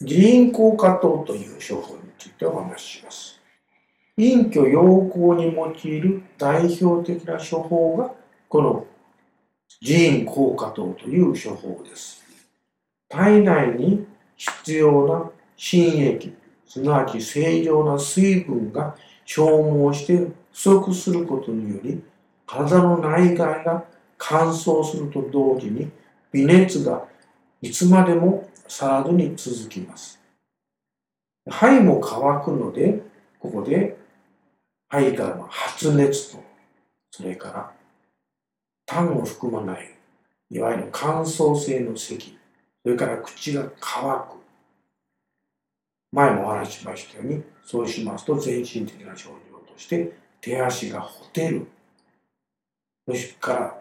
自因効果等という処方についてお話しします。隠居陽光に用いる代表的な処方がこの自因効果等という処方です。体内に必要な新液、すなわち正常な水分が消耗して不足することにより、体の内外が乾燥すると同時に微熱がいつまでもさらずに続きます。肺も乾くので、ここで肺からの発熱と、それから痰を含まない、いわゆる乾燥性の咳、それから口が乾く。前もお話ししましたように、そうしますと全身的な症状として手足がほてる。それから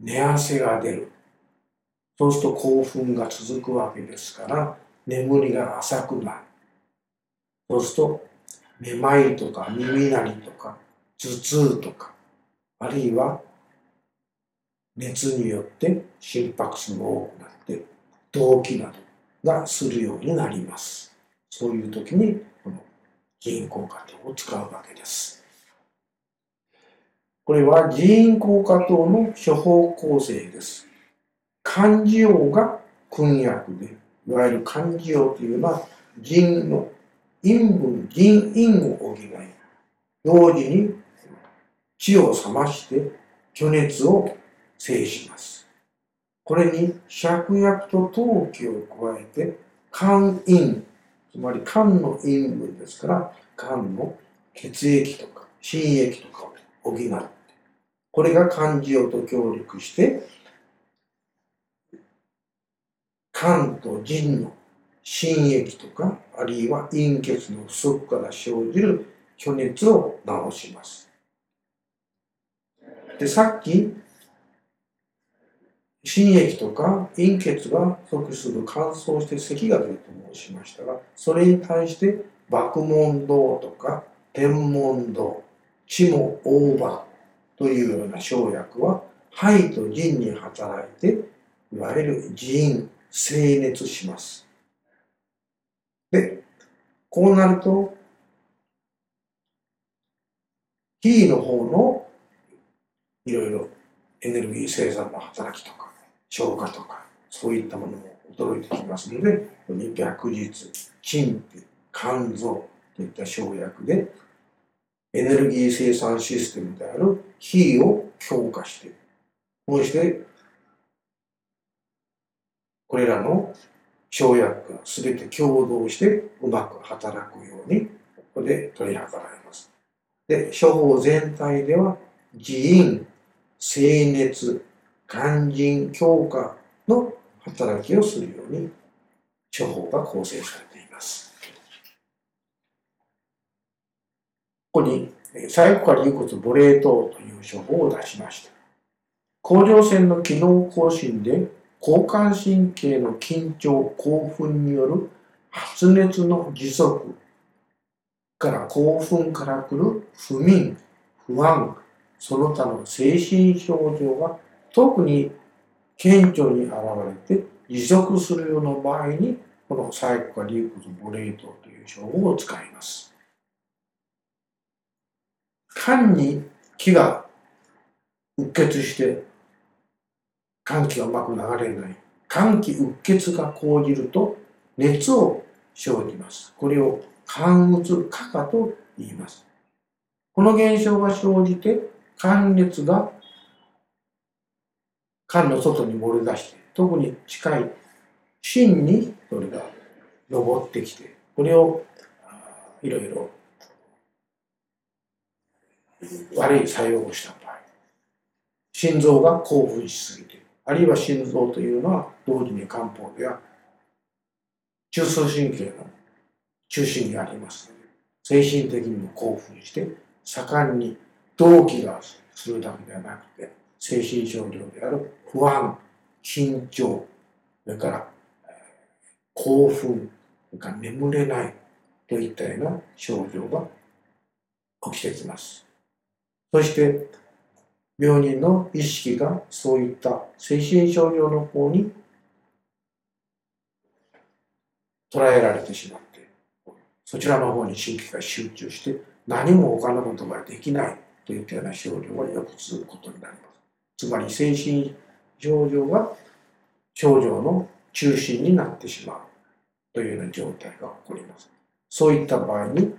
寝汗が出る。そうすると興奮が続くわけですから、眠りが浅くなる。そうすると、めまいとか耳鳴りとか頭痛とか、あるいは熱によって心拍数が多くなって、動悸などがするようになります。そういう時に、この銀行果糖を使うわけです。これは人因効果糖の処方構成です。漢字王が訓薬で、いわゆる漢字王というのは、人の陰分、人因を補い、同時に血を冷まして虚熱を制します。これに芍薬と陶器を加えて、肝陰、つまり肝の陰分ですから、肝の血液とか心液とかを補う。これが漢字王と協力して、肝と腎の心液とか、あるいは陰血の不足から生じる虚熱を治します。で、さっき、心液とか陰血が不足する乾燥して咳が出ると申しましたが、それに対して爆問道とか天文道、地も大場というような生薬は肺と腎に働いて、いわゆる腎整熱します。で、こうなると、火の方のいろいろエネルギー生産の働きとか、消化とか、そういったものも驚いてきますので、ここに白日、陳皮、肝臓といった生薬で、エネルギー生産システムである火を強化して、こうしてこれらの生薬が全て共同してうまく働くように、ここで取り計られます。で、処方全体では、自因、清熱、肝腎強化の働きをするように、処方が構成されています。ここに、最後からいうこと母霊等という処方を出しました。甲状腺の機能更新で交感神経の緊張、興奮による発熱の持続から興奮から来る不眠、不安、その他の精神症状が特に顕著に現れて持続するような場合にこのサイコカリークスボレートという称号を使います。肝に気がうっ血して寒気がうまく流れない。寒気うっ血が講じると熱を生じます。これを寒うつ化化と言います。この現象が生じて寒熱が肝の外に漏れ出して、特に近い芯にそれが登ってきて、これをいろいろ悪い作用をした場合、心臓が興奮しすぎて、あるいは心臓というのは同時に漢方では中枢神経の中心にあります。精神的にも興奮して盛んに動悸がするだけではなくて精神症状である不安緊張それから興奮それから眠れないといったような症状が起きてきます。そして病人の意識がそういった精神症状の方に捉えられてしまってそちらの方に神経が集中して何も他のことができないといったような症状がよく続くことになります。つまり精神症状が症状の中心になってしまうというような状態が起こります。そういった場合に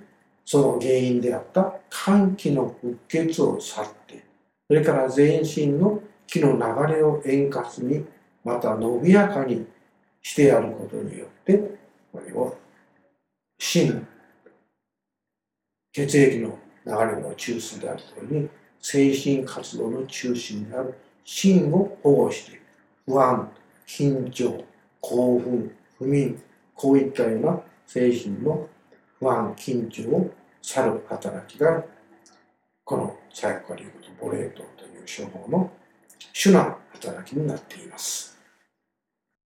その原因であった肝気の鬱血を去ってそれから全身の気の流れを円滑にまた伸びやかにしてやることによってこれを心血液の流れの中枢であるとおりに精神活動の中心である心を保護して不安緊張興奮不眠こういったような精神の不安緊張を去る働きがこのサイコリウムとボレートという処方の主な働きになっています。